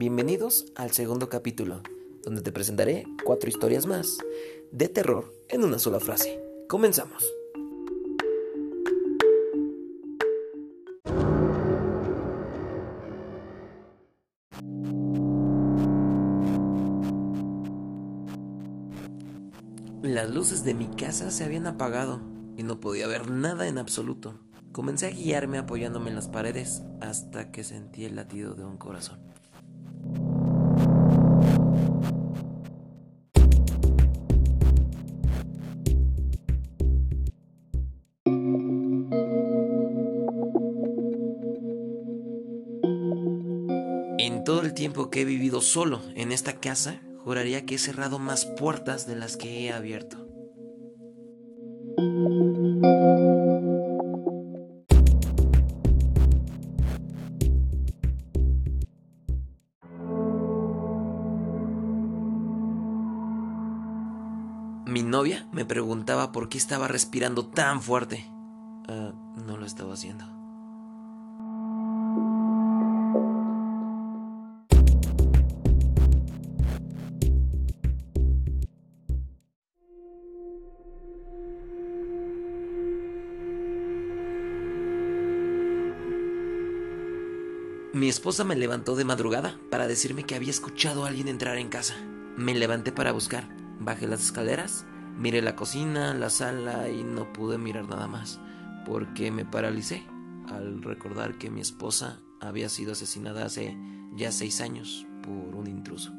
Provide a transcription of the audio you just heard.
Bienvenidos al segundo capítulo, donde te presentaré cuatro historias más de terror en una sola frase. Comenzamos. Las luces de mi casa se habían apagado y no podía ver nada en absoluto. Comencé a guiarme apoyándome en las paredes hasta que sentí el latido de un corazón. En todo el tiempo que he vivido solo en esta casa, juraría que he cerrado más puertas de las que he abierto. Mi novia me preguntaba por qué estaba respirando tan fuerte. Ah, no lo estaba haciendo. Mi esposa me levantó de madrugada para decirme que había escuchado a alguien entrar en casa. Me levanté para buscar. Bajé las escaleras, miré la cocina, la sala y no pude mirar nada más, porque me paralicé al recordar que mi esposa había sido asesinada hace ya seis años por un intruso.